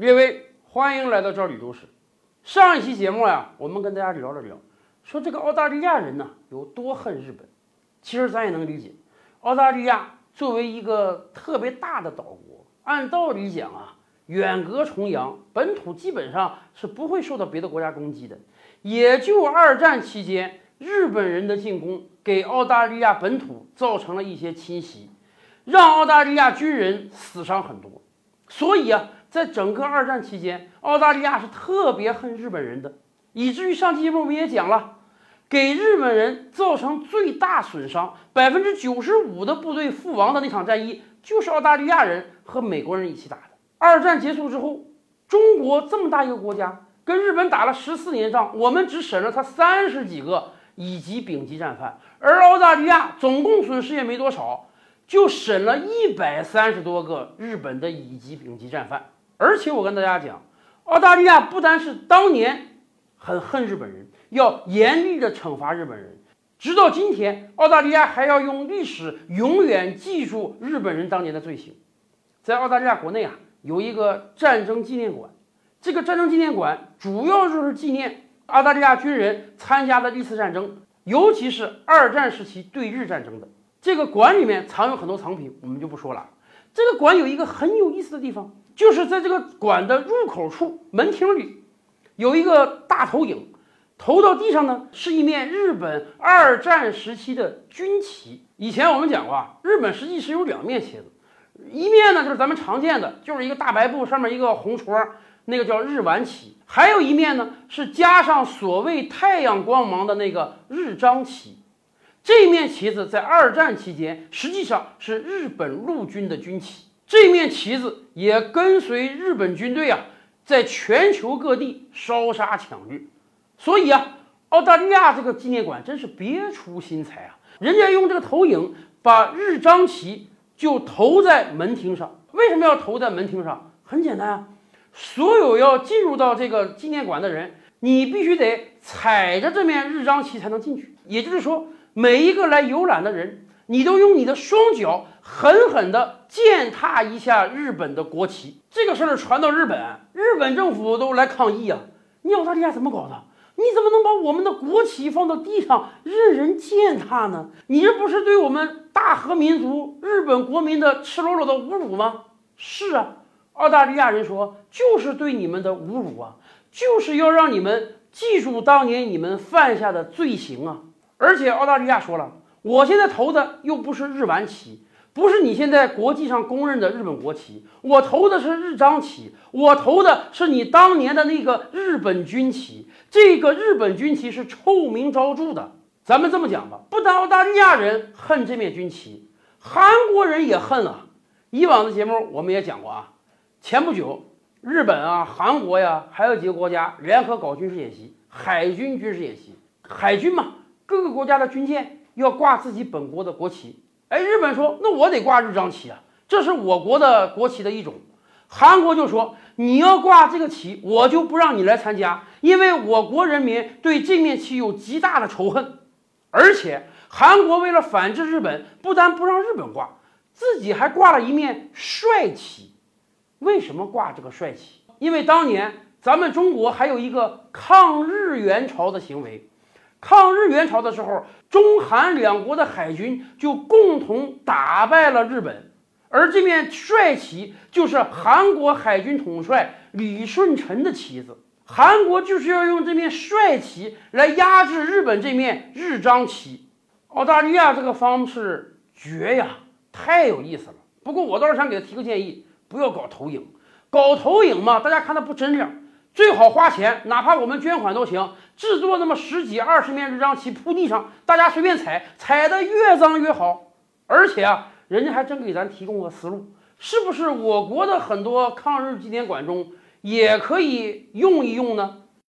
列位，欢迎来到这里都市。上一期节目呀，我们跟大家聊了聊，说这个澳大利亚人呢有多恨日本。其实咱也能理解，澳大利亚作为一个特别大的岛国，按道理讲啊，远隔重洋，本土基本上是不会受到别的国家攻击的。也就二战期间，日本人的进攻给澳大利亚本土造成了一些侵袭，让澳大利亚军人死伤很多。所以啊，在整个二战期间，澳大利亚是特别恨日本人的，以至于上期节目我们也讲了，给日本人造成最大损伤、百分之九十五的部队覆亡的那场战役，就是澳大利亚人和美国人一起打的。二战结束之后，中国这么大一个国家。跟日本打了十四年仗，我们只审了他三十几个乙级、丙级战犯，而澳大利亚总共损失也没多少，就审了一百三十多个日本的乙级、丙级战犯。而且我跟大家讲，澳大利亚不单是当年很恨日本人，要严厉的惩罚日本人，直到今天，澳大利亚还要用历史永远记住日本人当年的罪行。在澳大利亚国内啊，有一个战争纪念馆。这个战争纪念馆主要就是纪念澳大利亚军人参加的历次战争，尤其是二战时期对日战争的。这个馆里面藏有很多藏品，我们就不说了。这个馆有一个很有意思的地方，就是在这个馆的入口处门厅里，有一个大投影，投到地上呢是一面日本二战时期的军旗。以前我们讲过啊，日本实际是有两面旗子，一面呢就是咱们常见的，就是一个大白布上面一个红戳。那个叫日丸旗，还有一面呢是加上所谓太阳光芒的那个日章旗。这面旗子在二战期间实际上是日本陆军的军旗，这面旗子也跟随日本军队啊，在全球各地烧杀抢掠。所以啊，澳大利亚这个纪念馆真是别出心裁啊，人家用这个投影把日章旗就投在门厅上。为什么要投在门厅上？很简单啊。所有要进入到这个纪念馆的人，你必须得踩着这面日章旗才能进去。也就是说，每一个来游览的人，你都用你的双脚狠狠地践踏一下日本的国旗。这个事儿传到日本，日本政府都来抗议啊！你澳大利亚怎么搞的？你怎么能把我们的国旗放到地上任人践踏呢？你这不是对我们大和民族日本国民的赤裸裸的侮辱吗？是啊。澳大利亚人说：“就是对你们的侮辱啊，就是要让你们记住当年你们犯下的罪行啊！而且澳大利亚说了，我现在投的又不是日丸旗，不是你现在国际上公认的日本国旗，我投的是日章旗，我投的是你当年的那个日本军旗。这个日本军旗是臭名昭著的。咱们这么讲吧，不但澳大利亚人恨这面军旗，韩国人也恨啊。以往的节目我们也讲过啊。”前不久，日本啊、韩国呀，还有几个国家联合搞军事演习，海军军事演习。海军嘛，各个国家的军舰要挂自己本国的国旗。哎，日本说，那我得挂日章旗啊，这是我国的国旗的一种。韩国就说，你要挂这个旗，我就不让你来参加，因为我国人民对这面旗有极大的仇恨。而且，韩国为了反制日本，不但不让日本挂，自己还挂了一面帅旗。为什么挂这个帅旗？因为当年咱们中国还有一个抗日援朝的行为，抗日援朝的时候，中韩两国的海军就共同打败了日本，而这面帅旗就是韩国海军统帅李舜臣的旗子。韩国就是要用这面帅旗来压制日本这面日章旗。澳大利亚这个方式绝呀，太有意思了。不过我倒是想给他提个建议。不要搞投影，搞投影嘛，大家看的不真亮。最好花钱，哪怕我们捐款都行，制作那么十几二十面日章旗铺地上，大家随便踩，踩得越脏越好。而且啊，人家还真给咱提供了思路，是不是我国的很多抗日纪念馆中也可以用一用呢？